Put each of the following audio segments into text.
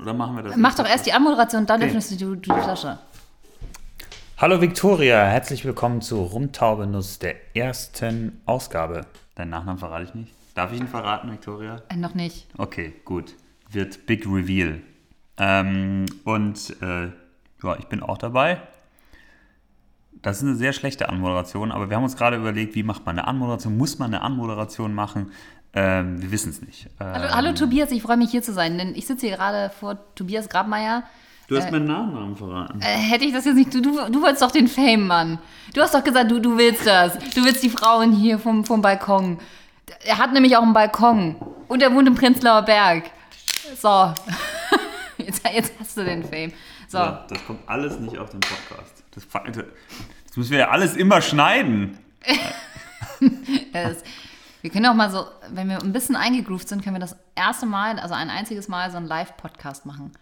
Oder machen wir das? Mach doch erst die Anmoderation, dann Okay. öffnest du die, die Flasche. Hallo Viktoria, herzlich willkommen zu Rumtaubenuss, der ersten Ausgabe. Deinen Nachnamen verrate ich nicht. Darf ich ihn verraten, Viktoria? Äh, noch nicht. Okay, gut. Wird Big Reveal. Ähm, und äh, ja, ich bin auch dabei. Das ist eine sehr schlechte Anmoderation, aber wir haben uns gerade überlegt, wie macht man eine Anmoderation? Muss man eine Anmoderation machen? Ähm, wir wissen es nicht. Ähm, Hallo, hallo Tobias, ich freue mich hier zu sein, denn ich sitze hier gerade vor Tobias Grabmeier. Du hast meinen Nachnamen verraten. Äh, hätte ich das jetzt nicht, du, du, du wolltest doch den Fame, Mann. Du hast doch gesagt, du, du willst das. Du willst die Frauen hier vom, vom Balkon. Er hat nämlich auch einen Balkon. Und er wohnt im Prenzlauer Berg. So. Jetzt, jetzt hast du den Fame. So. Ja, das kommt alles nicht auf den Podcast. Das, das müssen wir ja alles immer schneiden. Es, wir können auch mal so, wenn wir ein bisschen eingegroovt sind, können wir das erste Mal, also ein einziges Mal, so einen Live-Podcast machen.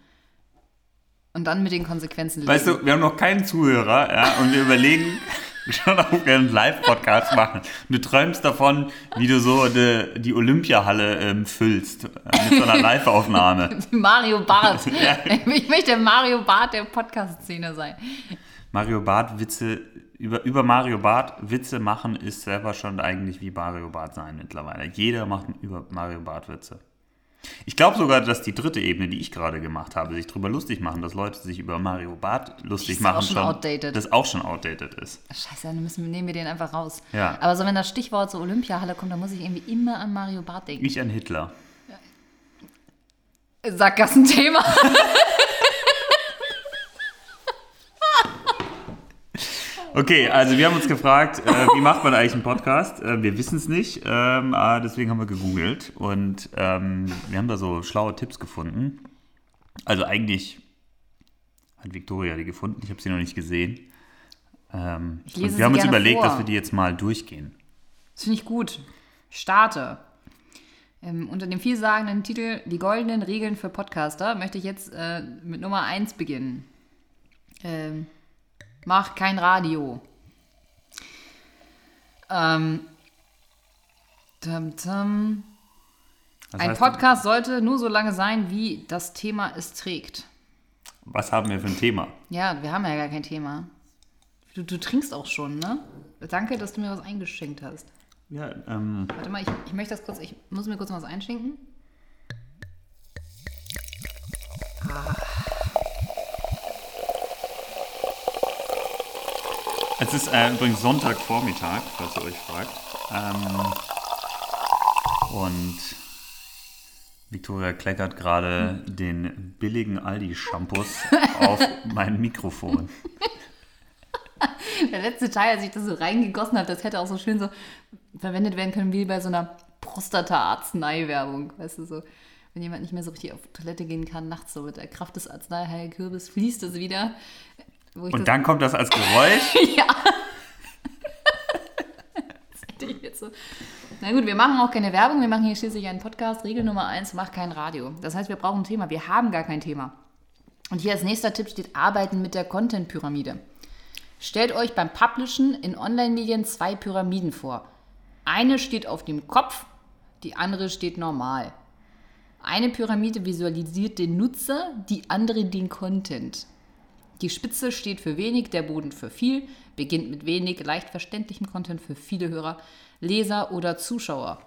Und dann mit den Konsequenzen leben. Weißt du, wir haben noch keinen Zuhörer ja, und wir überlegen schon, ob wir einen Live-Podcast machen. Und du träumst davon, wie du so die, die Olympiahalle ähm, füllst äh, mit so einer Live-Aufnahme. Mario Barth. Ich möchte Mario Barth der Podcast-Szene sein. Mario Barth Witze, über, über Mario Barth Witze machen ist selber schon eigentlich wie Mario Barth sein mittlerweile. Jeder macht über Mario Barth Witze. Ich glaube sogar, dass die dritte Ebene, die ich gerade gemacht habe, sich darüber lustig machen, dass Leute sich über Mario Barth lustig machen, auch schon outdated. das auch schon outdated ist. Scheiße, dann müssen wir, nehmen wir den einfach raus. Ja. Aber so, wenn das Stichwort so Olympiahalle kommt, dann muss ich irgendwie immer an Mario Barth denken. Ich an Hitler. Sackgassenthema. Okay, also wir haben uns gefragt, äh, wie macht man eigentlich einen Podcast? Äh, wir wissen es nicht, ähm, aber deswegen haben wir gegoogelt und ähm, wir haben da so schlaue Tipps gefunden. Also eigentlich hat Victoria die gefunden, ich habe sie noch nicht gesehen. Ähm, Ich lese und wir haben uns überlegt, vor. dass wir die jetzt mal durchgehen. Das finde ich gut. Ich starte. Ähm, unter dem vielsagenden Titel Die goldenen Regeln für Podcaster möchte ich jetzt äh, mit Nummer 1 beginnen. Ähm, mach kein Radio. Ähm, tam, tam. Ein Podcast sollte nur so lange sein, wie das Thema es trägt. Was haben wir für ein Thema? Ja, wir haben ja gar kein Thema. Du, du trinkst auch schon, ne? Danke, dass du mir was eingeschenkt hast. Ja, ähm, Warte mal, ich, ich möchte das kurz, ich muss mir kurz mal was einschenken. Es ist äh, übrigens Sonntagvormittag, falls ihr euch fragt. Ähm, und Victoria kleckert gerade den billigen Aldi-Shampoos auf mein Mikrofon. Der letzte Teil, als ich das so reingegossen habe, das hätte auch so schön so verwendet werden können wie bei so einer Prostata-Arznei-Werbung. Weißt du, so, wenn jemand nicht mehr so richtig auf Toilette gehen kann, nachts so mit der Kraft des Arzneiheilkürbis fließt es wieder. Und dann kommt das als Geräusch. ja. so. Na gut, wir machen auch keine Werbung, wir machen hier schließlich einen Podcast. Regel Nummer eins, mach kein Radio. Das heißt, wir brauchen ein Thema. Wir haben gar kein Thema. Und hier als nächster Tipp steht Arbeiten mit der Content-Pyramide. Stellt euch beim Publishen in Online-Medien zwei Pyramiden vor. Eine steht auf dem Kopf, die andere steht normal. Eine Pyramide visualisiert den Nutzer, die andere den Content. Die Spitze steht für wenig, der Boden für viel, beginnt mit wenig, leicht verständlichem Content für viele Hörer, Leser oder Zuschauer.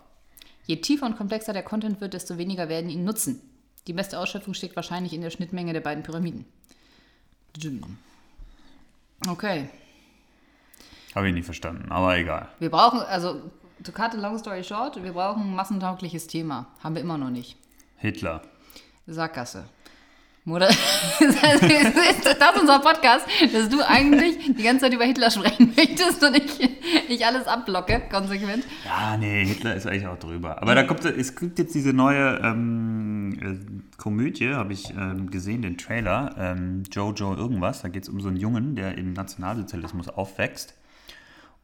Je tiefer und komplexer der Content wird, desto weniger werden ihn nutzen. Die beste Ausschöpfung steckt wahrscheinlich in der Schnittmenge der beiden Pyramiden. Okay. Habe ich nicht verstanden, aber egal. Wir brauchen, also, to cut a long story short, wir brauchen ein massentaugliches Thema. Haben wir immer noch nicht. Hitler. Sackgasse. Moder das ist unser Podcast, dass du eigentlich die ganze Zeit über Hitler sprechen möchtest und ich, ich alles abblocke, konsequent. Ja, nee, Hitler ist eigentlich auch drüber. Aber da kommt, es gibt jetzt diese neue ähm, äh, Komödie, habe ich ähm, gesehen, den Trailer, ähm, Jojo irgendwas. Da geht es um so einen Jungen, der im Nationalsozialismus aufwächst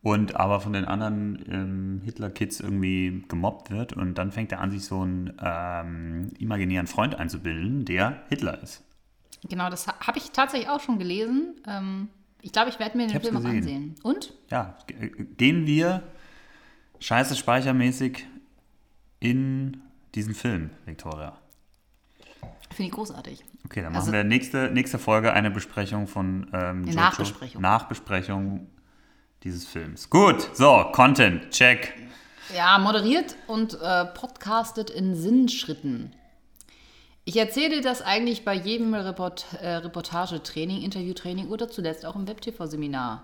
und aber von den anderen ähm, Hitler-Kids irgendwie gemobbt wird. Und dann fängt er an, sich so einen ähm, imaginären Freund einzubilden, der Hitler ist. Genau, das ha- habe ich tatsächlich auch schon gelesen. Ähm, ich glaube, ich werde mir den Film auch ansehen. Und? Ja, ge- gehen wir scheiße speichermäßig in diesen Film, Victoria. Finde ich großartig. Okay, dann Also- machen wir nächste, nächste Folge eine Besprechung von ähm. Nachbesprechung. Nachbesprechung dieses Films. Gut, so, Content, check. Ja, moderiert und äh, podcastet in Sinnschritten. Ich erzähle das eigentlich bei jedem Report, äh, Reportagetraining, Interviewtraining oder zuletzt auch im Web-TV-Seminar.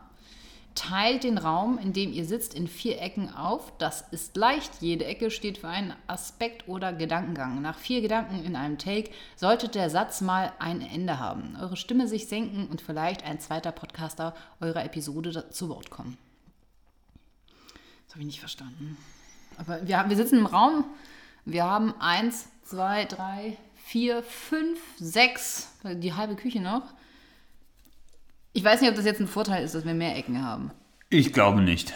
Teilt den Raum, in dem ihr sitzt, in vier Ecken auf. Das ist leicht. Jede Ecke steht für einen Aspekt oder Gedankengang. Nach vier Gedanken in einem Take sollte der Satz mal ein Ende haben. Eure Stimme sich senken und vielleicht ein zweiter Podcaster eurer Episode zu Wort kommen. Das habe ich nicht verstanden. Aber wir, haben- wir sitzen im Raum. Wir haben eins, zwei, drei, vier, fünf, sechs, die halbe Küche noch. Ich weiß nicht, ob das jetzt ein Vorteil ist, dass wir mehr Ecken haben. Ich glaube nicht.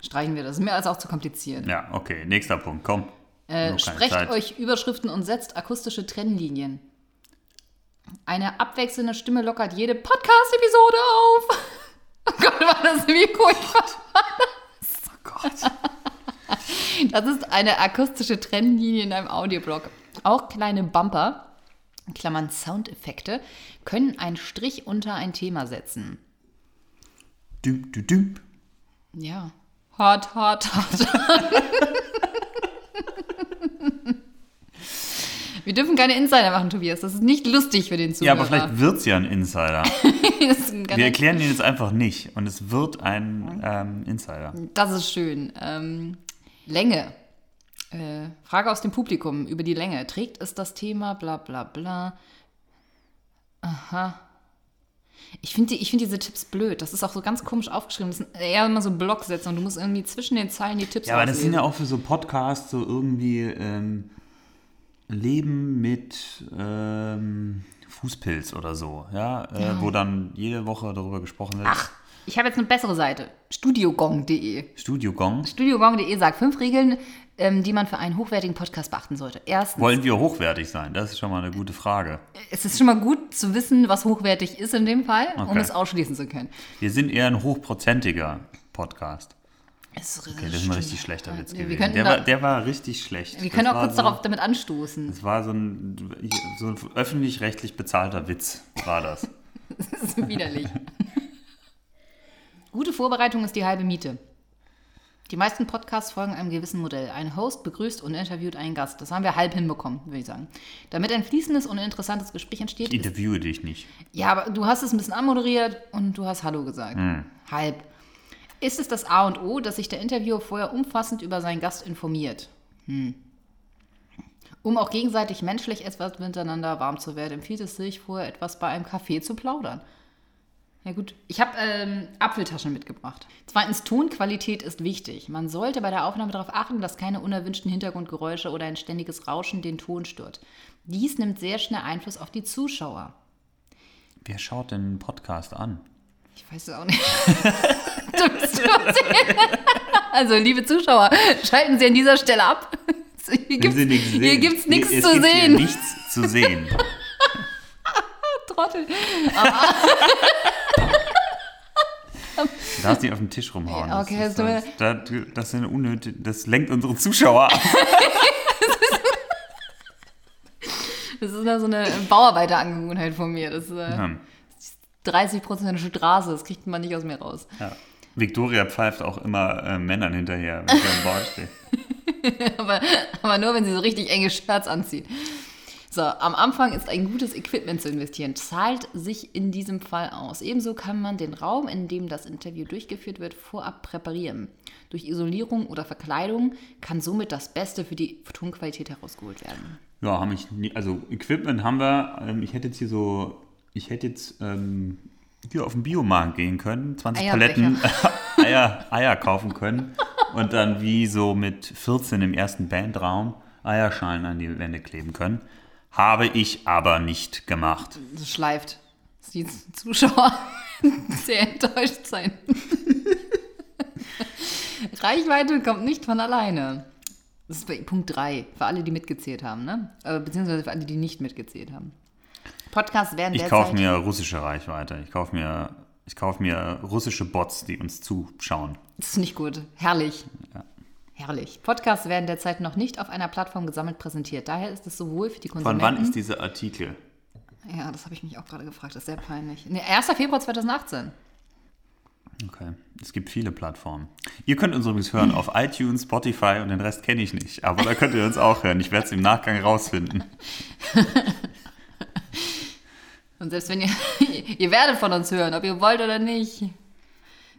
Streichen wir das. Ist mir als auch zu kompliziert. Ja, okay, nächster Punkt, komm. Äh, sprecht Zeit. euch Überschriften und setzt akustische Trennlinien. Eine abwechselnde Stimme lockert jede Podcast-Episode auf. Oh Gott, war das Mikro? Oh Gott. Das ist eine akustische Trennlinie in einem Audioblog. Auch kleine Bumper, Klammern Soundeffekte, können einen Strich unter ein Thema setzen. Düm, düm, düm. Ja. Hart, hart, hart. Wir dürfen keine Insider machen, Tobias. Das ist nicht lustig für den Ja, Zuhörer. aber vielleicht wird es ja ein Insider. ein Wir erklären den jetzt einfach nicht und es wird ein ähm, Insider. das ist schön. Ähm, Länge. Äh, Frage aus dem Publikum über die Länge. Trägt es das Thema? Bla bla bla. Aha. Ich finde die, ich find diese Tipps blöd. Das ist auch so ganz komisch aufgeschrieben. Das sind eher immer so Blocksätze und du musst irgendwie zwischen den Zeilen die Tipps Ja, aber das sind auslesen. ja auch für so Podcasts so irgendwie ähm, Leben mit ähm, Fußpilz oder so, ja, äh, wo dann jede Woche darüber gesprochen wird. Ach, ich habe jetzt eine bessere Seite. Studiogong.de. Studio Gong. Studiogong.de sagt fünf Regeln, ähm, die man für einen hochwertigen Podcast beachten sollte. Erstens, Wollen wir hochwertig sein? Das ist schon mal eine gute Frage. es ist schon mal gut zu wissen, was hochwertig ist in dem Fall, um Okay. es ausschließen zu können. Wir sind eher ein hochprozentiger Podcast. Es ist Okay, das ist ein richtig schlechter Witz Wir gewesen. Der da- war, der war richtig schlecht. Wir können Das auch kurz so, darauf damit anstoßen. Das war so ein, so ein öffentlich-rechtlich bezahlter Witz, war das. Das ist widerlich. Gute Vorbereitung ist die halbe Miete. Die meisten Podcasts folgen einem gewissen Modell. Ein Host begrüßt und interviewt einen Gast. Das haben wir halb hinbekommen, würde ich sagen. Damit ein fließendes und interessantes Gespräch entsteht, Ich interviewe dich nicht. Ja, aber du hast es ein bisschen anmoderiert und du hast Hallo gesagt. Halb. Ist es das A und O, dass sich der Interviewer vorher umfassend über seinen Gast informiert? Hm. Um auch gegenseitig menschlich etwas miteinander warm zu werden, empfiehlt es sich, vorher etwas bei einem Kaffee zu plaudern. Ja gut, ich habe ähm, Apfeltaschen mitgebracht. Zweitens, Tonqualität ist wichtig. Man sollte bei der Aufnahme darauf achten, dass keine unerwünschten Hintergrundgeräusche oder ein ständiges Rauschen den Ton stört. Dies nimmt sehr schnell Einfluss auf die Zuschauer. Wer schaut denn einen Podcast an? Ich weiß es auch nicht. Du bist also, liebe Zuschauer, schalten Sie an dieser Stelle ab. Hier gibt's, Sie nichts sehen. es zu gibt hier sehen. nichts zu sehen. Trottel. Du darfst nicht auf den Tisch rumhauen. Ja, okay, das, ist, sonst- das, das, ist eine unnötig, das lenkt unsere Zuschauer ab. Das ist ja so eine Bauarbeiterangewohnheit von mir. Das ist äh, Hm. 30% Straße, das kriegt man nicht aus mir raus. Ja. Victoria pfeift auch immer äh, Männern hinterher, wenn sie am Bord stehen. aber, aber nur, wenn sie so richtig enge Shirts anziehen. So, am Anfang ist ein gutes Equipment zu investieren. Zahlt sich in diesem Fall aus. Ebenso kann man den Raum, in dem das Interview durchgeführt wird, vorab präparieren. Durch Isolierung oder Verkleidung kann somit das Beste für die Tonqualität herausgeholt werden. Ja, haben ich nie, also Equipment haben wir. Ähm, ich hätte jetzt hier so, ich hätte jetzt ähm, hier auf den Biomarkt gehen können, 20 Eierbecher. Paletten Eier, Eier kaufen können und dann wie so mit 14 im ersten Bandraum Eierschalen an die Wände kleben können. Habe ich aber nicht gemacht. Das schleift. Dass die Zuschauer sehr enttäuscht sein. Reichweite kommt nicht von alleine. Das ist bei Punkt 3, für alle, die mitgezählt haben, ne? Äh, Beziehungsweise für alle, die nicht mitgezählt haben. Podcasts werden Ich kaufe mir russische Reichweite. Ich kaufe mir, ich kaufe mir russische Bots, die uns zuschauen. Das ist nicht gut. Herrlich. Herrlich. Podcasts werden derzeit noch nicht auf einer Plattform gesammelt präsentiert. Daher ist es sowohl für die Von Konsumenten... wann ist dieser Artikel? Ja, das habe ich mich auch gerade gefragt. Das ist sehr peinlich. Nee, 1. Februar 2018. Okay. Es gibt viele Plattformen. Ihr könnt uns übrigens hören auf iTunes, Spotify und den Rest kenne ich nicht. Aber da könnt ihr uns auch hören. Ich werde es im Nachgang rausfinden. Und selbst wenn ihr... ihr werdet von uns hören, ob ihr wollt oder nicht.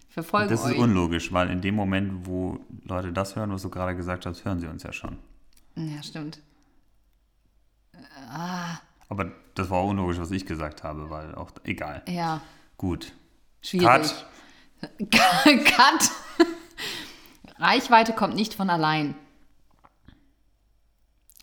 Verfolgen Das ist euch. unlogisch, weil in dem Moment, wo Leute das hören, was du gerade gesagt hast, hören sie uns ja schon. Ja, stimmt. Aber das war auch unlogisch, was ich gesagt habe, weil auch egal. Ja, Gut. schwierig. Cut. Cut. Reichweite kommt nicht von allein.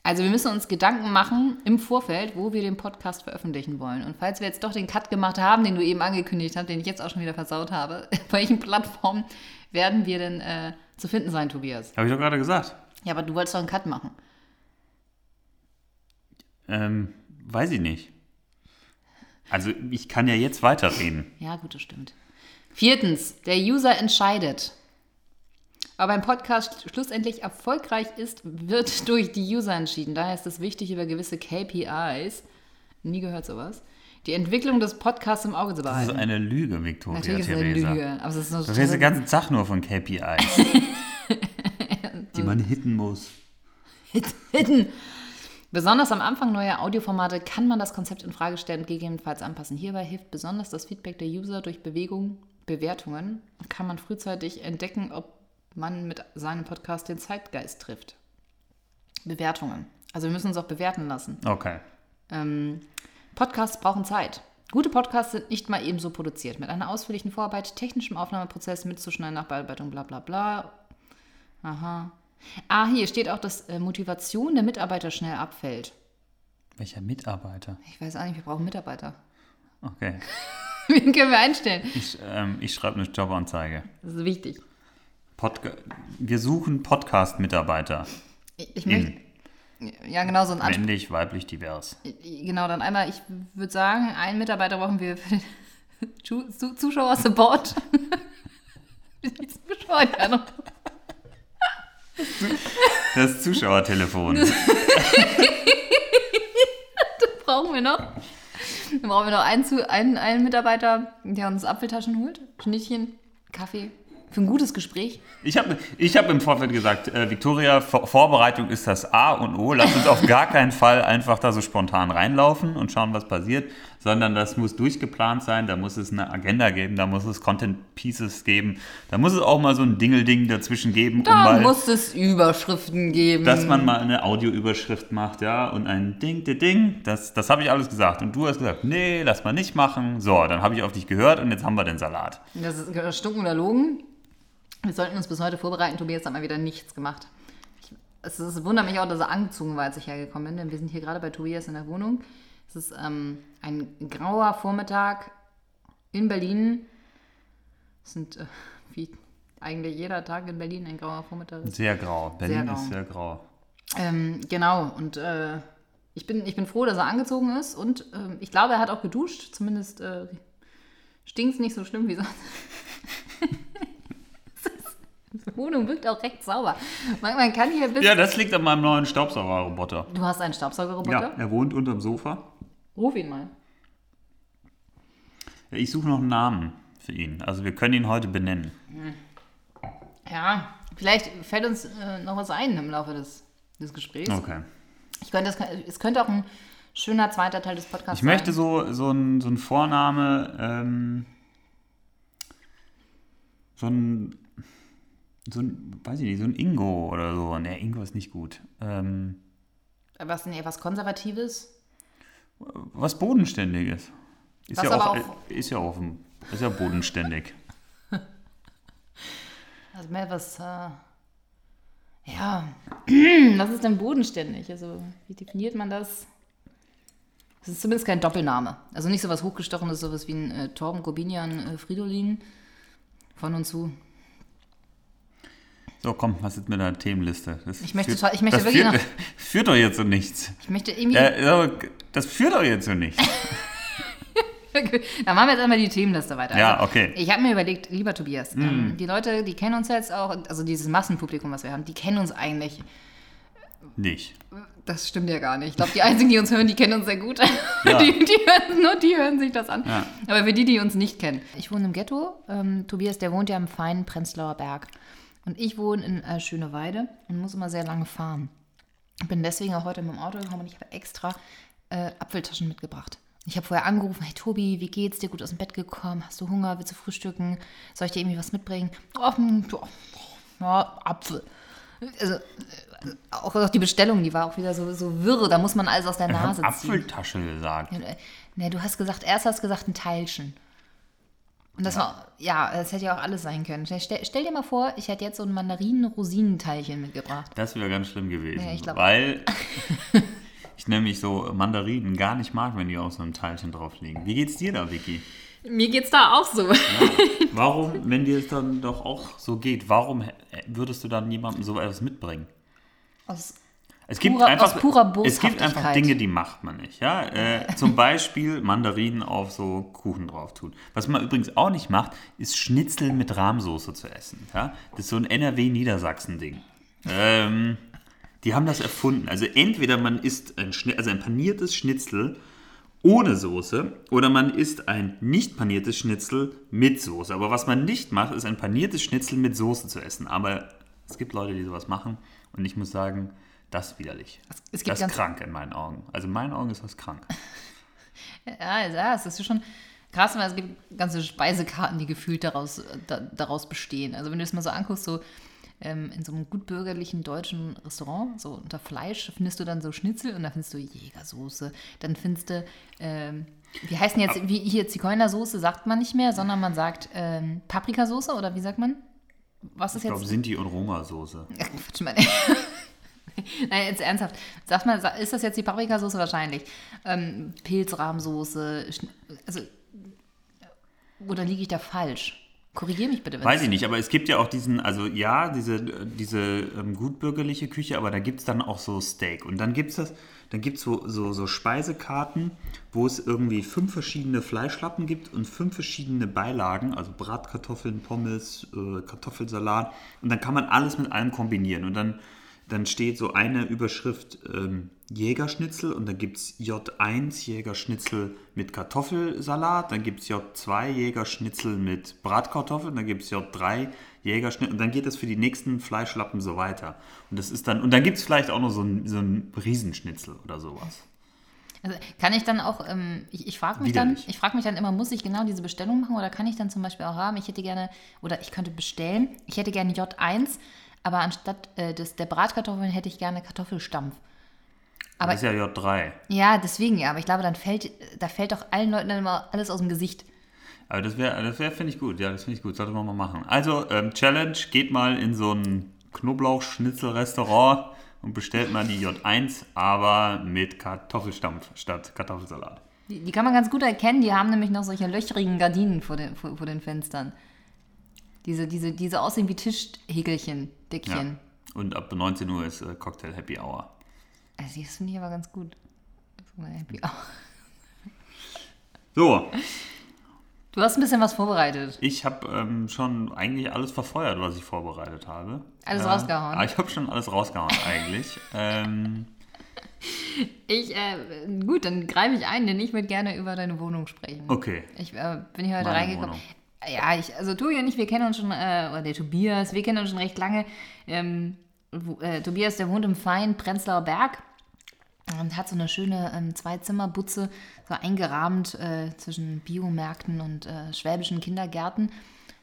Also wir müssen uns Gedanken machen im Vorfeld, wo wir den Podcast veröffentlichen wollen. Und falls wir jetzt doch den Cut gemacht haben, den du eben angekündigt hast, den ich jetzt auch schon wieder versaut habe, auf welchen Plattformen werden wir denn äh, zu finden sein, Tobias? Habe ich doch gerade gesagt. Ja, aber du wolltest doch einen Cut machen. Ähm, weiß ich nicht. Also ich kann ja jetzt weiterreden. Ja, gut, das stimmt. Viertens, der User entscheidet. Aber ein Podcast schlussendlich erfolgreich ist, wird durch die User entschieden. Daher ist es wichtig, über gewisse KPIs, nie gehört sowas, die Entwicklung des Podcasts im Auge zu Das ist behalten. eine Lüge, Victoria Natürlich ist es eine Theresa. Lüge. Aber es ist so Du redest den ganzen Tag nur von KPIs. die man hitten muss. Hidden. Besonders am Anfang neuer Audioformate kann man das Konzept in Frage stellen und gegebenenfalls anpassen. Hierbei hilft besonders das Feedback der User durch Bewegung, Bewertungen. Kann man frühzeitig entdecken, ob man mit seinem Podcast den Zeitgeist trifft. Bewertungen. Also wir müssen uns auch bewerten lassen. Okay. Ähm, Podcasts brauchen Zeit. Gute Podcasts sind nicht mal ebenso produziert. Mit einer ausführlichen Vorarbeit, technischem Aufnahmeprozess, mitzuschneiden, Nachbearbeitung, bla bla bla. Aha. Ah, hier steht auch, dass äh, Motivation der Mitarbeiter schnell abfällt. Welcher Mitarbeiter? Ich weiß auch nicht, wir brauchen Mitarbeiter. Okay. Wen können wir einstellen? Ich, ähm, ich schreibe eine Jobanzeige. Das ist wichtig. Podca wir suchen Podcast-Mitarbeiter. Ich, möchte. Ja, genau, so ein Anspruch. Männlich, weiblich, divers. Genau, dann einmal, ich würde sagen, einen Mitarbeiter brauchen wir für den Zu- Zu- Zuschauer-Support. Das Zuschauertelefon. brauchen wir noch. Dann brauchen wir noch einen, einen, einen Mitarbeiter, der uns Apfeltaschen holt, Schnittchen, Kaffee. Für ein gutes Gespräch. Ich habe ich hab im Vorfeld gesagt, äh, Victoria, Vor Vorbereitung ist das A und O. Lass uns auf gar keinen Fall einfach da so spontan reinlaufen und schauen, was passiert, sondern das muss durchgeplant sein. Da muss es eine Agenda geben, da muss es Content Pieces geben, da muss es auch mal so ein Dingelding dazwischen geben, um Da mal, muss es Überschriften geben. dass man mal eine Audioüberschrift macht, ja, und ein Ding, Ding, Ding. Das, das habe ich alles gesagt. Und du hast gesagt, nee, lass mal nicht machen. So, dann habe ich auf dich gehört und jetzt haben wir den Salat. Das ist Stunken oder Logen. Wir sollten uns bis heute vorbereiten. Tobias hat mal wieder nichts gemacht. Ich, es, ist, es wundert mich auch, dass er angezogen war, als ich hergekommen bin, denn wir sind hier gerade bei Tobias in der Wohnung. Es ist ähm, ein grauer Vormittag in Berlin. Es sind, äh, wie eigentlich jeder Tag in Berlin ein grauer Vormittag. Sehr grau. Berlin grau. ist sehr grau. Ähm, genau, und äh, ich, bin, ich bin froh, dass er angezogen ist und ähm, ich glaube, er hat auch geduscht. Zumindest äh, stinkt es nicht so schlimm wie sonst. Die Wohnung wirkt auch recht sauber. Man, kann hier bis. Ja, das liegt an meinem neuen Staubsaugerroboter. Du hast einen Staubsaugerroboter? Ja, er wohnt unterm Sofa. Ruf ihn mal. Ja, ich suche noch einen Namen für ihn. Also wir können ihn heute benennen. Ja, vielleicht fällt uns äh, noch was ein im Laufe des, des Gesprächs. Okay. Ich könnte, das, es könnte auch ein schöner zweiter Teil des Podcasts Ich möchte sein. so, so ein, so ein Vorname, ähm, so ein, so ein, weiß ich nicht, so ein Ingo oder so. Ne, Ingo ist nicht gut. Ähm, Was, nee, was Konservatives? was Bodenständiges. Ist Was ja auch, auch- ist ja auch, ein- ist ja bodenständig. Also mehr was, äh, ja, was ist denn bodenständig? Also, wie definiert man das? Es ist zumindest kein Doppelname. Also nicht so was hochgestochenes, sowas wie ein äh, Torben Corbinian äh, Fridolin von und zu. So, komm, was ist mit deiner Themenliste? Das Ich möchte führt, ich möchte wirklich führt, noch- führt doch jetzt zu nichts. Ich möchte irgendwie, aber das führt doch jetzt zu nichts. Dann machen wir jetzt einmal die Themenliste weiter. Ja, Also, okay. Ich habe mir überlegt, lieber Tobias, ähm, die Leute, die kennen uns jetzt auch, also dieses Massenpublikum, was wir haben, die kennen uns eigentlich. Nicht. Das stimmt ja gar nicht. Ich glaube, die einzigen, die uns hören, die kennen uns sehr gut. Ja. Die, die hören, nur die hören sich das an. Ja. Aber für die, die uns nicht kennen. Ich wohne im Ghetto. Ähm, Tobias, der wohnt ja im feinen Prenzlauer Berg. Und ich wohne in äh, Schöneweide und muss immer sehr lange fahren. Bin deswegen auch heute mit dem Auto gekommen und ich habe extra äh, Apfeltaschen mitgebracht. Ich habe vorher angerufen, hey Tobi, wie geht's dir? Gut aus dem Bett gekommen? Hast du Hunger? Willst du frühstücken? Soll ich dir irgendwie was mitbringen? Oh, hm, ja, Apfel. Also, äh, auch, auch die Bestellung, die war auch wieder so, so wirr. Da muss man alles aus der Nase ziehen. Apfeltasche gesagt. Äh, Ne, du hast gesagt, erst hast du gesagt ein Teilchen. Und das war, ja, das hätte ja auch alles sein können. Stell, stell dir mal vor, ich hätte jetzt so ein Mandarinen-Rosinenteilchen mitgebracht. Das wäre ganz schlimm gewesen. Ja, ich glaub- weil ich nämlich so Mandarinen gar nicht mag, wenn die auf so einem Teilchen drauf liegen. Wie geht's dir da, Vicky? Mir geht's da auch so. Warum, wenn dir es dann doch auch so geht, warum hä- würdest du dann jemandem so etwas mitbringen? Aus, Es gibt, Purer- einfach, es gibt einfach. Dinge, die macht man nicht. Ja? Äh, zum Beispiel Mandarinen auf so Kuchen drauf tun. Was man übrigens auch nicht macht, ist Schnitzel mit Rahmsoße zu essen. Ja? Das ist so ein NRW-Niedersachsen-Ding. Ähm, die haben das erfunden. Also entweder man isst ein, also ein paniertes Schnitzel ohne Soße oder man isst ein nicht paniertes Schnitzel mit Soße. Aber was man nicht macht, ist ein paniertes Schnitzel mit Soße zu essen. Aber es gibt Leute, die sowas machen und ich muss sagen, das ist widerlich. Es gibt das ist krank in meinen Augen. Also in meinen Augen ist das krank. ja, ja, es ist schon krass, weil es gibt ganze Speisekarten, die gefühlt daraus, da, daraus bestehen. Also wenn du das mal so anguckst, so ähm, in so einem gutbürgerlichen deutschen Restaurant, so unter Fleisch, findest du dann so Schnitzel und da findest du Jägersoße. Dann findest du, ähm, wie heißt denn jetzt, wie hier Zigeunersoße sagt man nicht mehr, sondern man sagt ähm, Paprikasoße oder wie sagt man? Was ist Ich glaube, jetzt? Sinti und Roma-Soße. Quatsch, Mann. Nein, jetzt ernsthaft. Sag mal, ist das jetzt die Paprikasauce wahrscheinlich? Ähm, Pilzrahmsoße, also oder liege ich da falsch? Korrigier mich bitte. Weiß ich nicht, aber es gibt ja auch diesen, also ja, diese, diese ähm, gutbürgerliche Küche, aber da gibt es dann auch so Steak. Und dann gibt es das, dann gibt es so, so, so Speisekarten, wo es irgendwie fünf verschiedene Fleischlappen gibt und fünf verschiedene Beilagen, also Bratkartoffeln, Pommes, äh, Kartoffelsalat. Und dann kann man alles mit allem kombinieren. Und dann, dann steht so eine Überschrift ähm, Jägerschnitzel und dann gibt es J1 Jägerschnitzel mit Kartoffelsalat, dann gibt es J2 Jägerschnitzel mit Bratkartoffeln, dann gibt es J3 Jägerschnitzel und dann geht das für die nächsten Fleischlappen so weiter. Und das ist dann, und dann gibt es vielleicht auch noch so ein, so ein Riesenschnitzel oder sowas. Also kann ich dann auch, ähm, ich, ich frage mich dann, Widerlich. ich frage mich dann immer, muss ich genau diese Bestellung machen oder kann ich dann zum Beispiel auch haben, ich hätte gerne, oder ich könnte bestellen, ich hätte gerne J1, aber anstatt äh, des, der Bratkartoffeln hätte ich gerne Kartoffelstampf. Aber- das ist ja J3. Ja, deswegen ja, aber ich glaube, dann fällt, da fällt doch allen Leuten dann immer alles aus dem Gesicht. Aber das wäre, das wär, finde ich gut. Ja, das finde ich gut. Sollte man mal machen. Also, ähm, Challenge, geht mal in so ein Knoblauchschnitzel-Restaurant und bestellt mal die J1, aber mit Kartoffelstampf statt Kartoffelsalat. Die, die kann man ganz gut erkennen, die haben nämlich noch solche löchrigen Gardinen vor den, vor, vor den Fenstern. Diese, diese, diese aussehen wie Tischhäkelchen, Ja. Dickchen. Und ab 19 Uhr ist äh, Cocktail Happy Hour. Also das finde ich aber ganz gut. Happy. Oh. So, Du hast ein bisschen was vorbereitet. ich habe ähm, schon eigentlich alles verfeuert, was ich vorbereitet habe. Alles Äh, rausgehauen? ah, Ich habe schon alles rausgehauen eigentlich. ähm, Ich, äh, gut, dann greife ich ein, denn ich würde gerne über deine Wohnung sprechen. okay. Ich äh, bin hier heute Meine reingekommen. Wohnung. Ja, ich, also Tobi und ich, wir kennen uns schon, äh, oder der Tobias, wir kennen uns schon recht lange. Ähm, wo, äh, Tobias, der wohnt im feinen Prenzlauer Berg und hat so eine schöne ähm, Zwei-Zimmer-Butze, so eingerahmt äh, zwischen Biomärkten und äh, schwäbischen Kindergärten.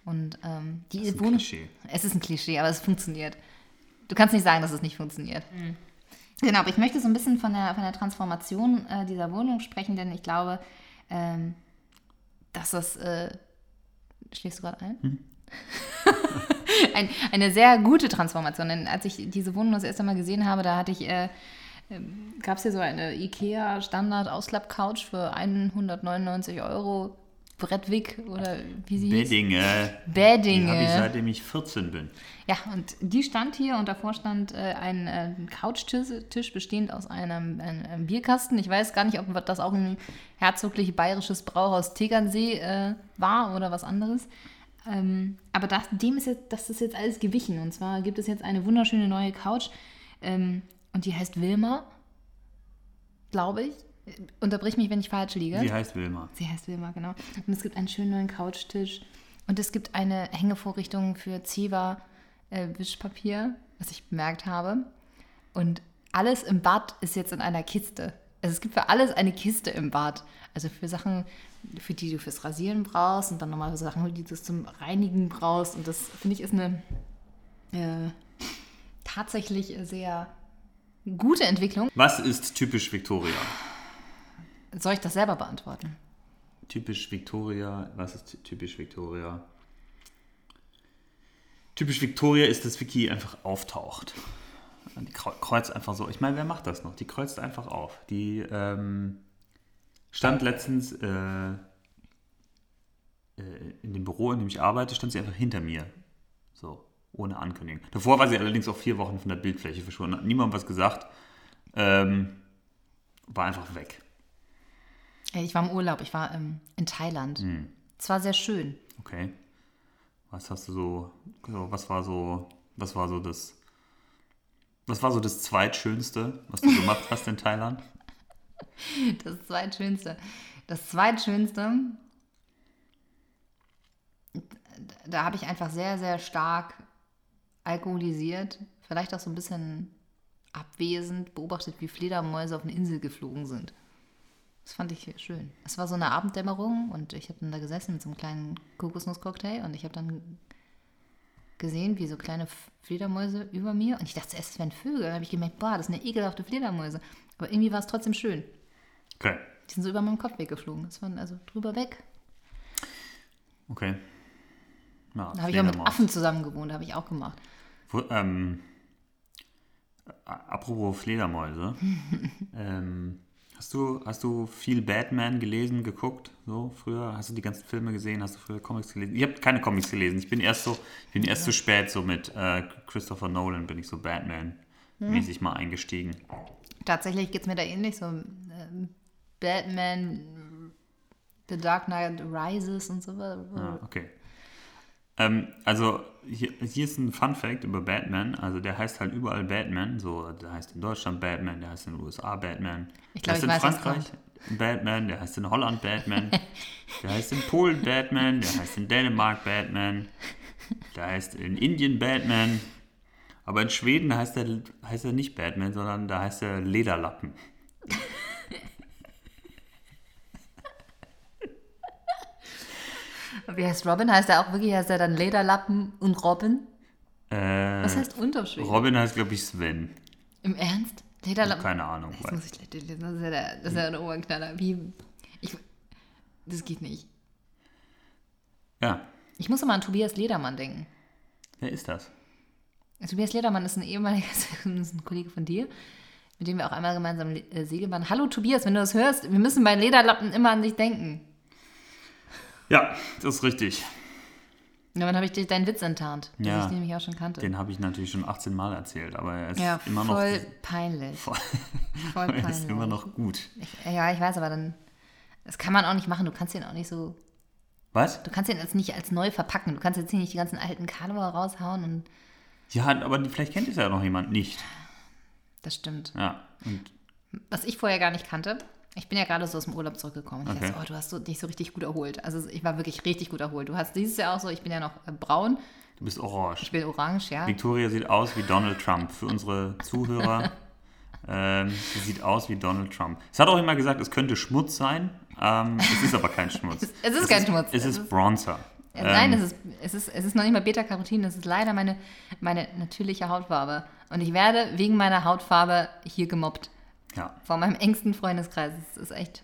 Und ähm, die ist ein Wohnung. Klischee. Es ist ein Klischee, aber es funktioniert. Du kannst nicht sagen, dass es nicht funktioniert. Genau, aber ich möchte so ein bisschen von der, von der Transformation äh, dieser Wohnung sprechen, denn ich glaube, ähm, dass das. Schläfst du gerade ein? ein? Eine sehr gute Transformation. Denn als ich diese Wohnung das erste Mal gesehen habe, da hatte ich. Äh, gab es hier so eine IKEA Standard Ausklapp-Couch für 199 Euro. Bredwig oder wie sie hieß. Beddinge. Beddinge. Die habe ich seitdem ich 14 bin. Ja, und die stand hier und davor stand äh, ein äh, Couchtisch Tisch bestehend aus einem, einem, einem Bierkasten. Ich weiß gar nicht, ob das auch ein herzoglich bayerisches Brauhaus Tegernsee äh, war oder was anderes. Ähm, aber das, dem ist jetzt, das ist jetzt alles gewichen. Und zwar gibt es jetzt eine wunderschöne neue Couch ähm, und die heißt Wilma, glaube ich. Unterbrich mich, wenn ich falsch liege. Sie heißt Wilma. Sie heißt Wilma, genau. Und es gibt einen schönen neuen Couchtisch. Und es gibt eine Hängevorrichtung für Ziva äh, Wischpapier, was ich bemerkt habe. Und alles im Bad ist jetzt in einer Kiste. Also es gibt für alles eine Kiste im Bad. Also für Sachen, für die du fürs Rasieren brauchst und dann nochmal Sachen, die du zum Reinigen brauchst. Und das finde ich ist eine äh, tatsächlich sehr gute Entwicklung. Was ist typisch Victoria? Soll ich das selber beantworten? Typisch Victoria, was ist typisch Victoria? Typisch Victoria ist, dass Vicky einfach auftaucht. Die kreuzt einfach so. Ich meine, wer macht das noch? Die kreuzt einfach auf. Die ähm, stand letztens äh, äh, in dem Büro, in dem ich arbeite, stand sie einfach hinter mir. So, ohne Ankündigung. Davor war sie allerdings auch vier Wochen von der Bildfläche verschwunden. Hat niemandem was gesagt. Ähm, war einfach weg. Ich war im Urlaub, ich war ähm, in Thailand. Hm. Es war sehr schön. Okay. Was hast du so, so, was war so, was war so das, was war so das zweitschönste, was du gemacht hast in Thailand? Das zweitschönste. Das zweitschönste, da habe ich einfach sehr, sehr stark alkoholisiert, vielleicht auch so ein bisschen abwesend beobachtet, wie Fledermäuse auf eine Insel geflogen sind. Das fand ich schön. Es war so eine Abenddämmerung und ich habe dann da gesessen mit so einem kleinen Kokosnusscocktail und ich habe dann gesehen, wie so kleine Fledermäuse über mir und ich dachte es wären Vögel. Dann habe ich gemerkt, boah, das sind ja ekelhafte Fledermäuse. Aber irgendwie war es trotzdem schön. Okay. Die sind so über meinem Kopf weggeflogen. Das waren also drüber weg. Okay. Ja, da habe ich auch mit Affen zusammen gewohnt, habe ich auch gemacht. Wo, ähm, apropos Fledermäuse. ähm, Hast du, hast du viel Batman gelesen, geguckt, so früher? Hast du die ganzen Filme gesehen? Hast du früher Comics gelesen? Ich habe keine Comics gelesen. Ich bin erst so, ich bin erst ja. zu spät so mit äh, Christopher Nolan bin ich so Batman-mäßig hm. mal eingestiegen. Tatsächlich geht es mir da ähnlich, so äh, Batman, The Dark Knight Rises und so weiter. Ah, okay. Ähm, also hier, hier, ist ein Fun Fact über Batman. Also der heißt halt überall Batman. So, der heißt in Deutschland Batman, der heißt in den USA Batman. Ich glaube, ich weiß, in Frankreich Batman, der heißt in Holland Batman, der heißt in Polen Batman, der heißt in Dänemark Batman, der heißt in Indien Batman. Aber in Schweden heißt er, heißt er nicht Batman, sondern da heißt er Lederlappen. Wie heißt Robin? Heißt er auch wirklich, heißt er dann Lederlappen und Robin? Äh, Was heißt Unterschied? Robin heißt, glaube ich, Sven. Im Ernst? Lederlappen? Keine Ahnung. Das, muss ich lesen. das ist ja der, das ist ja der Oberknaller. Wie, ich, das geht nicht. Ja. Ich muss immer an Tobias Ledermann denken. Wer ist das? Tobias Ledermann ist ein ehemaliger ist ein Kollege von dir, mit dem wir auch einmal gemeinsam äh, segeln waren. Hallo Tobias, wenn du das hörst, wir müssen bei Lederlappen immer an dich denken. Ja, das ist richtig. Ja, dann habe ich dir deinen Witz enttarnt, den ja, ich nämlich auch schon kannte. Den habe ich natürlich schon 18 Mal erzählt, aber er ist ja, immer noch. Voll peinlich. Voll, voll peinlich. Er ist immer noch gut. Ich, ja, ich weiß, aber dann. Das kann man auch nicht machen. Du kannst ihn auch nicht so. Was? Du kannst ihn jetzt nicht als neu verpacken. Du kannst jetzt nicht die ganzen alten Karneval raushauen und. Ja, aber vielleicht kennt es ja noch jemand nicht. Das stimmt. Ja. Und Was ich vorher gar nicht kannte, ich bin ja gerade so aus dem Urlaub zurückgekommen. Ich Okay. dachte, oh, du hast so, dich so richtig gut erholt. Also ich war wirklich richtig gut erholt. Du hast dieses Jahr auch so, ich bin ja noch äh, braun, du bist orange. ich bin orange, ja. Victoria sieht aus wie Donald Trump. Für unsere Zuhörer, ähm, sie sieht aus wie Donald Trump. Es hat auch immer gesagt, es könnte Schmutz sein. Ähm, es ist aber kein Schmutz. Es ist kein Schmutz. Es Es ist Bronzer. Äh, Nein, Ähm, es ist, es, ist, es ist noch nicht mal Beta-Carotin, es ist leider meine, meine natürliche Hautfarbe. Und ich werde wegen meiner Hautfarbe hier gemobbt. Ja, Von meinem engsten Freundeskreis. Es ist echt.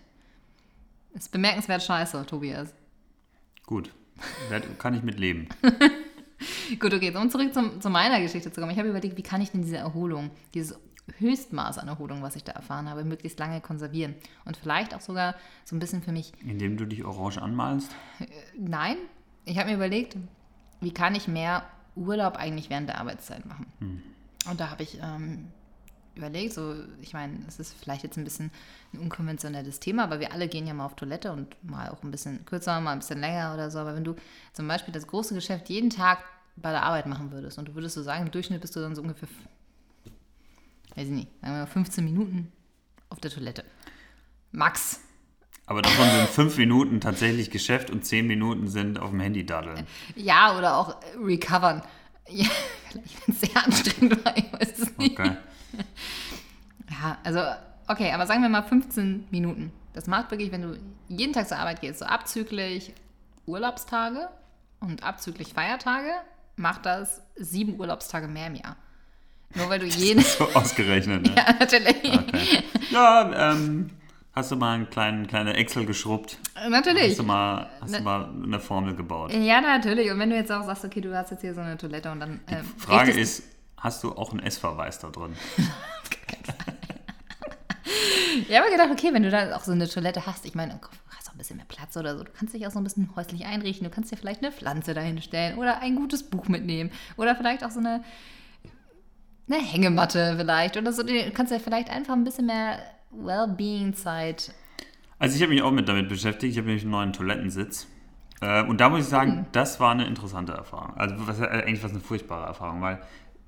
Es ist bemerkenswert scheiße, Tobias. gut. Kann ich mit leben. Gut, okay, um zurück zum, zu meiner Geschichte zu kommen. Ich habe überlegt, wie kann ich denn diese Erholung, dieses Höchstmaß an Erholung, was ich da erfahren habe, möglichst lange konservieren. Und vielleicht auch sogar so ein bisschen für mich, Indem du dich orange anmalst? nein, ich habe mir überlegt, wie kann ich mehr Urlaub eigentlich während der Arbeitszeit machen? Und da habe ich ähm, überlegt, so, ich meine, es ist vielleicht jetzt ein bisschen ein unkonventionelles Thema, aber wir alle gehen ja mal auf Toilette und mal auch ein bisschen kürzer, mal ein bisschen länger oder so. Aber wenn du zum Beispiel das große Geschäft jeden Tag bei der Arbeit machen würdest und du würdest so sagen, im Durchschnitt bist du dann so ungefähr, weiß ich nicht, sagen wir mal 15 Minuten auf der Toilette. Max. Aber davon sind fünf Minuten tatsächlich Geschäft und zehn Minuten sind auf dem Handy daddeln. Ja, oder auch äh, recovern. Ja, vielleicht wenn es sehr anstrengend war, ich weiß es nicht. Okay. Ja, also, okay, aber sagen wir mal 15 Minuten. Das macht wirklich, wenn du jeden Tag zur Arbeit gehst, so abzüglich Urlaubstage und abzüglich Feiertage, macht das sieben Urlaubstage mehr im Jahr. Nur weil du jeden. So ausgerechnet, ne? ja, natürlich. Okay. Ja, ähm, hast du mal einen kleinen, kleine Excel geschrubbt? Natürlich. Hast du mal, hast Ne. du mal eine Formel gebaut? Ja, natürlich. Und wenn du jetzt auch sagst, okay, du hast jetzt hier so eine Toilette und dann. Äh, Frage ist, hast du auch einen S-Verweis da drin? Ich habe gedacht, okay, wenn du da auch so eine Toilette hast, ich meine, du hast auch ein bisschen mehr Platz oder so, du kannst dich auch so ein bisschen häuslich einrichten, du kannst dir vielleicht eine Pflanze dahin stellen oder ein gutes Buch mitnehmen oder vielleicht auch so eine, eine Hängematte vielleicht oder so. Du kannst ja vielleicht einfach ein bisschen mehr Wellbeing-Zeit. Also ich habe mich auch mit damit beschäftigt. Ich habe nämlich einen neuen Toilettensitz. Äh, und da muss ich sagen, das war eine interessante Erfahrung. Also was, äh, eigentlich was eine furchtbare Erfahrung, weil,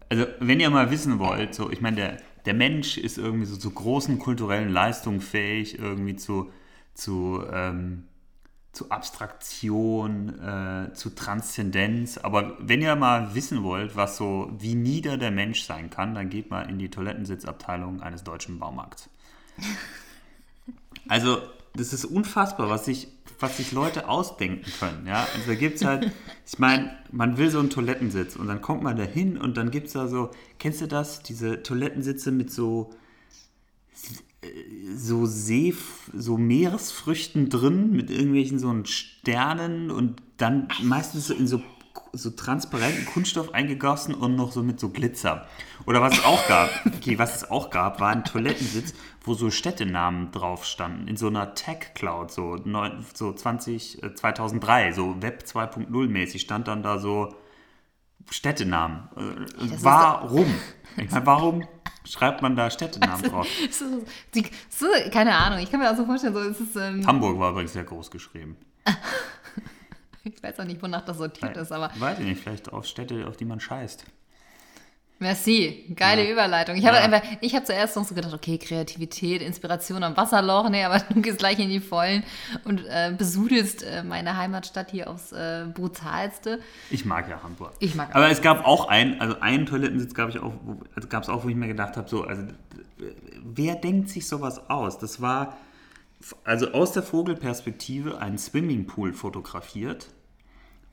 also wenn ihr mal wissen wollt, so, ich meine, der, der Mensch ist irgendwie so zu großen kulturellen Leistungen fähig, irgendwie zu, zu, ähm, zu Abstraktion, äh, zu Transzendenz. Aber wenn ihr mal wissen wollt, was so, wie nieder der Mensch sein kann, dann geht mal in die Toilettensitzabteilung eines deutschen Baumarkts. Also, das ist unfassbar, was sich, was sich Leute ausdenken können. Ja? Also, da gibt es halt, ich meine, man will so einen Toilettensitz und dann kommt man da hin und dann gibt es da so, kennst du das? Diese Toilettensitze mit so, so See, so Meeresfrüchten drin, mit irgendwelchen so Sternen und dann meistens so in so, so transparenten Kunststoff eingegossen und noch so mit so Glitzer. Oder was es auch gab, okay, was es auch gab, war ein Toilettensitz, wo so Städtenamen drauf standen, in so einer Tech-Cloud, so, neun- so 20, äh, 2003, so Web 2.0 mäßig, stand dann da so Städtenamen. Äh, das warum? Meine, warum schreibt man da Städtenamen drauf? So, die, so, keine Ahnung, ich kann mir auch so vorstellen, so, es ist, ähm, Hamburg war übrigens sehr groß geschrieben. ich weiß auch nicht, wonach das sortiert ist, aber Weiß ich nicht, vielleicht auf Städte, auf die man scheißt. Merci, geile Ja. Überleitung. Ich habe Ja. einfach, ich habe zuerst noch so gedacht, okay, Kreativität, Inspiration am Wasserloch, nee, aber du gehst gleich in die Vollen und äh, besudelst äh, meine Heimatstadt hier aufs äh, brutalste. Ich mag ja Hamburg. Ich mag Aber es gab auch einen, also einen Toilettensitz gab ich auch, also gab es auch, wo ich mir gedacht habe, so, also wer denkt sich sowas aus? Das war also aus der Vogelperspektive ein Swimmingpool fotografiert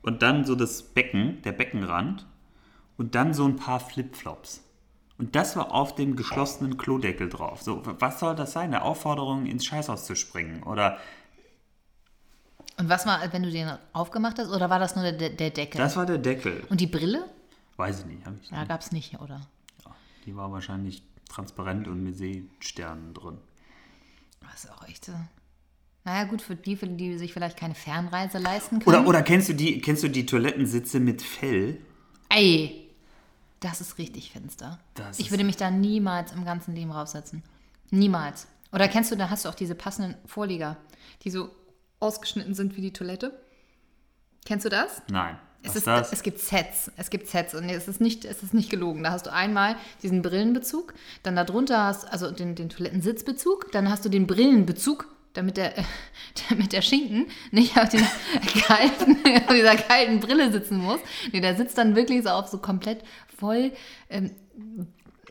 und dann so das Becken, der Beckenrand und dann so ein paar Flipflops. Und das war auf dem geschlossenen Klodeckel drauf. So, was soll das sein? Eine Aufforderung, ins Scheißhaus zu springen? Oder Und was war, wenn du den aufgemacht hast, oder war das nur der, der Deckel? das war der Deckel. und die Brille? Weiß ich nicht. Ich Ja, gab es nicht, oder? Die war wahrscheinlich transparent und mit Seesternen drin. Das ist auch echt. Naja, gut, für die, für die sich vielleicht keine Fernreise leisten können. Oder, oder kennst, du die, kennst du die Toilettensitze mit Fell? Ey, das ist richtig finster. Das ich würde mich da niemals im ganzen Leben raufsetzen. Niemals. Oder kennst du, da hast du auch diese passenden Vorlieger, die so ausgeschnitten sind wie die Toilette. Kennst du das? Nein. Es, ist, das? es gibt Sets. Es gibt Sets und es ist, nicht, es ist nicht gelogen. Da hast du einmal diesen Brillenbezug, dann darunter hast also den, den Toilettensitzbezug, dann hast du den Brillenbezug, damit der, damit der Schinken nicht auf, den kalten, auf dieser kalten Brille sitzen muss. Nee, der sitzt dann wirklich so auf so komplett voll ähm,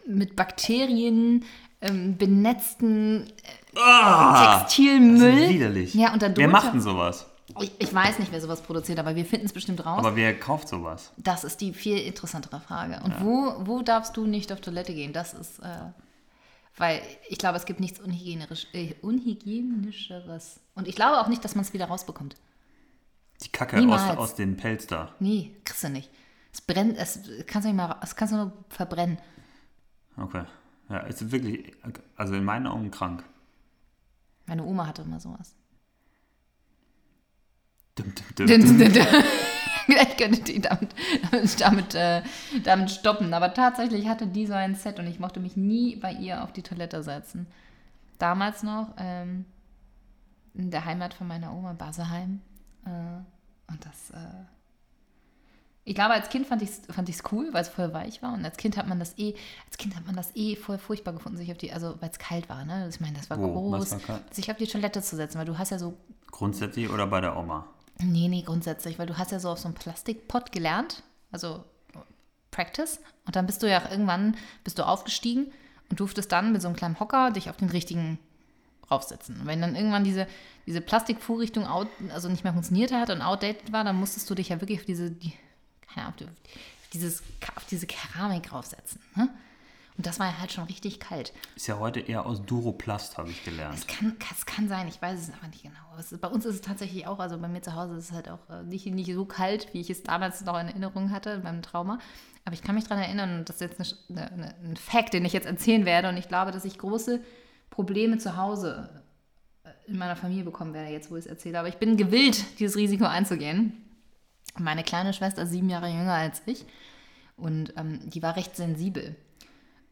mit Bakterien ähm, benetzten Ah, Textilmüll. das ist widerlich. Ja, und darunter, Wer macht denn sowas? Ich, ich weiß nicht, wer sowas produziert, aber wir finden es bestimmt raus. Aber wer kauft sowas? Das ist die viel interessantere Frage. Und wo, wo darfst du nicht auf Toilette gehen? Das ist, äh, weil ich glaube, es gibt nichts unhygienisch, äh, unhygienischeres. Und ich glaube auch nicht, dass man es wieder rausbekommt. Die Kacke aus, aus dem Pelz da. Nee, kriegst du nicht. Es brennt, es kannst du nicht mal, es kannst du nur verbrennen. Okay. Ja, es ist wirklich, also in meinen Augen krank. Meine Oma hatte immer sowas. Vielleicht könnte die damit, damit, damit, äh, damit stoppen. Aber tatsächlich hatte die so ein Set und ich mochte mich nie bei ihr auf die Toilette setzen. Damals noch ähm, in der Heimat von meiner Oma, Baseheim. Äh, und das, äh, ich glaube, als Kind fand ich es fand ich's cool, weil es voll weich war. Und als Kind hat man das eh, als Kind hat man das eh voll furchtbar gefunden, sich auf die, also weil es kalt war, ne? Ich meine, das war? Was groß, war sich auf die Toilette zu setzen, weil du hast ja so Grundsätzlich oder bei der Oma? Nee, nee, grundsätzlich, weil du hast ja so auf so einem Plastikpott gelernt, also Practice. Und dann bist du ja irgendwann, bist du aufgestiegen und durftest dann mit so einem kleinen Hocker dich auf den richtigen raufsetzen. Und wenn dann irgendwann diese, diese Plastikvorrichtung out, also nicht mehr funktioniert hat und outdated war, dann musstest du dich ja wirklich auf diese, die, keine Ahnung, auf dieses, auf diese Keramik raufsetzen. Ne? Und das war ja halt schon richtig kalt. Ist ja heute eher aus Duroplast, habe ich gelernt. Es kann, es kann sein, ich weiß es aber nicht genau. Es, bei uns ist es tatsächlich auch, also bei mir zu Hause ist es halt auch äh, nicht, nicht so kalt, wie ich es damals noch in Erinnerung hatte, beim Trauma. Aber ich kann mich daran erinnern, und das ist jetzt eine, eine, ein Fact, den ich jetzt erzählen werde. Und ich glaube, dass ich große Probleme zu Hause äh, in meiner Familie bekommen werde, jetzt wo ich es erzähle. Aber ich bin gewillt, dieses Risiko einzugehen. Meine kleine Schwester ist sieben Jahre jünger als ich. Und ähm, die war recht sensibel.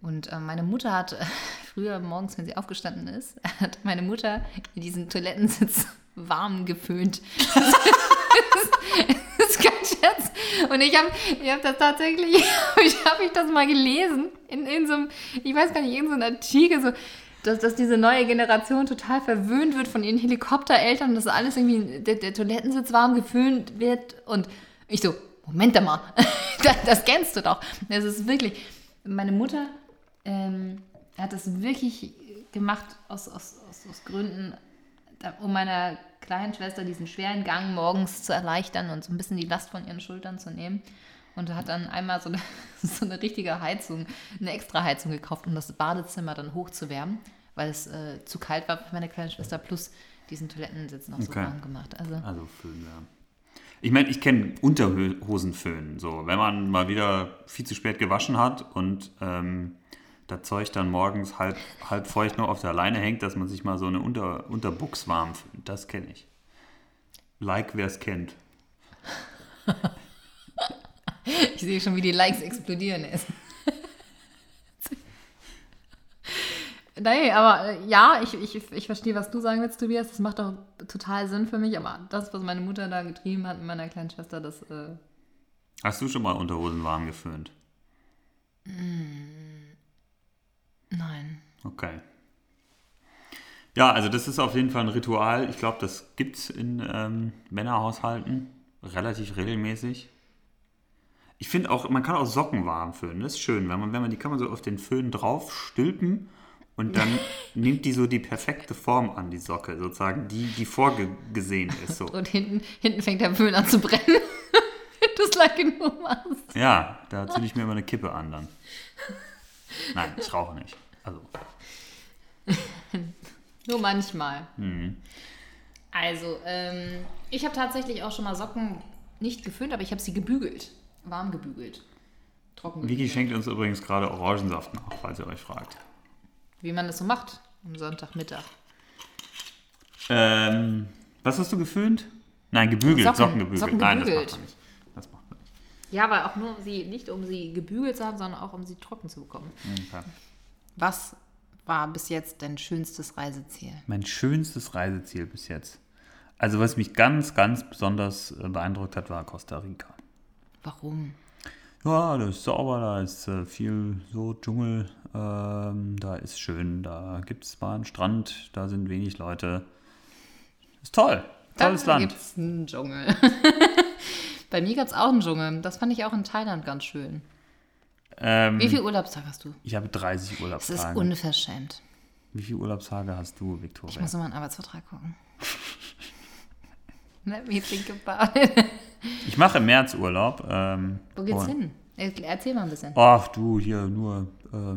Und äh, meine Mutter hat äh, früher morgens, wenn sie aufgestanden ist, hat meine Mutter in diesen Toilettensitz warm geföhnt. das ist kein Scherz. Und ich habe ich hab das tatsächlich, ich habe ich das mal gelesen in, in so einem, ich weiß gar nicht, in so einem Artikel, so, dass, dass diese neue Generation total verwöhnt wird von ihren Helikoptereltern, dass alles irgendwie, der, der Toilettensitz warm geföhnt wird. Und ich so, Moment mal, das, das kennst du doch. Das ist wirklich, meine Mutter ähm, hat das wirklich gemacht aus, aus, aus, aus Gründen, um meiner kleinen Schwester diesen schweren Gang morgens zu erleichtern und so ein bisschen die Last von ihren Schultern zu nehmen. Und hat dann einmal so eine, so eine richtige Heizung, eine extra Heizung gekauft, um das Badezimmer dann hochzuwärmen, weil es äh, zu kalt war für meine kleine Schwester, plus diesen Toilettensitz noch so Okay. warm gemacht. Also Also Föhn, ja. Ich meine, ich kenne Unterhosenföhn. So, wenn man mal wieder viel zu spät gewaschen hat und ähm, das Zeug dann morgens halb, halb feucht noch auf der Leine hängt, dass man sich mal so eine Unter, Unterbuchs warm föhnt. Das kenne ich. Like, wer es kennt. ich sehe schon, wie die Likes explodieren ist. Nee, aber äh, ja, ich, ich, ich verstehe, was du sagen willst, Tobias. Das macht auch total Sinn für mich. Aber das, was meine Mutter da getrieben hat mit meiner kleinen Schwester, das äh, Hast du schon mal Unterhosen warm geföhnt? Nein. Okay. Ja, also das ist auf jeden Fall ein Ritual. Ich glaube, das gibt es in ähm, Männerhaushalten relativ regelmäßig. Ich finde auch, man kann auch Socken warm föhnen. Das ist schön, wenn man, wenn man die kann man so auf den Föhn drauf stülpen und dann nimmt die so die perfekte Form an, die Socke, sozusagen, die, die vorgesehen ist. So. Und hinten, hinten fängt der Föhn an zu brennen, wenn du es lang genug machst. Ja, da zünde ich mir immer eine Kippe an dann. Nein, ich rauche nicht. Also, Nur manchmal. Also, ähm, ich habe tatsächlich auch schon mal Socken nicht geföhnt, aber ich habe sie gebügelt. Warm gebügelt. Trocken gebügelt. Vicky schenkt uns übrigens gerade Orangensaft nach, falls ihr euch fragt. Wie man das so macht am Sonntagmittag. Ähm, was hast du geföhnt? Nein, gebügelt, Socken- Socken, gebügelt. Socken Nein, das macht man nicht. Das macht man nicht. Ja, aber auch nur um sie, nicht um sie gebügelt zu haben, sondern auch um sie trocken zu bekommen. Okay. Was war bis jetzt dein schönstes Reiseziel? Mein schönstes Reiseziel bis jetzt. Also was mich ganz, ganz besonders äh, beeindruckt hat, war Costa Rica. Warum? Ja, das ist sauber, da ist äh, viel so Dschungel, ähm, da ist schön, da gibt es mal einen Strand, da sind wenig Leute. Ist toll, tolles da Land. gibt es einen Dschungel. Bei mir gab es auch einen Dschungel. Das fand ich auch in Thailand ganz schön. Ähm, Wie viel Urlaubstag hast du? ich habe 30 Das ist Urlaubstage. unverschämt. Wie viele Urlaubstage hast du, Ich Victoria? muss mal einen Arbeitsvertrag gucken. Let me think about it. Ich mache im März Urlaub. Ähm, Wo geht's und- hin? Er- Erzähl mal ein bisschen. Ach du, hier nur äh,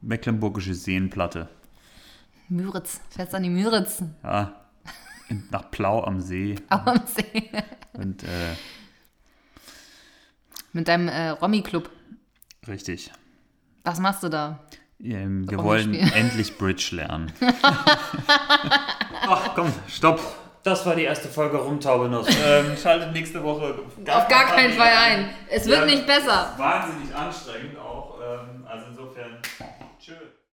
Mecklenburgische Seenplatte. Müritz. Fährst an die Müritz. Ja, nach Plau am See. Aber am See. Und äh, Mit deinem äh, Romy-Club. Richtig. Was machst du da? Ähm, wir wollen endlich Bridge lernen. Ach komm, stopp. Das war die erste Folge Rumtaubenuss. ähm, schaltet nächste Woche Auf gar keinen Fall ein. Es wird Ja. nicht besser. Wahnsinnig anstrengend auch. Ähm, also insofern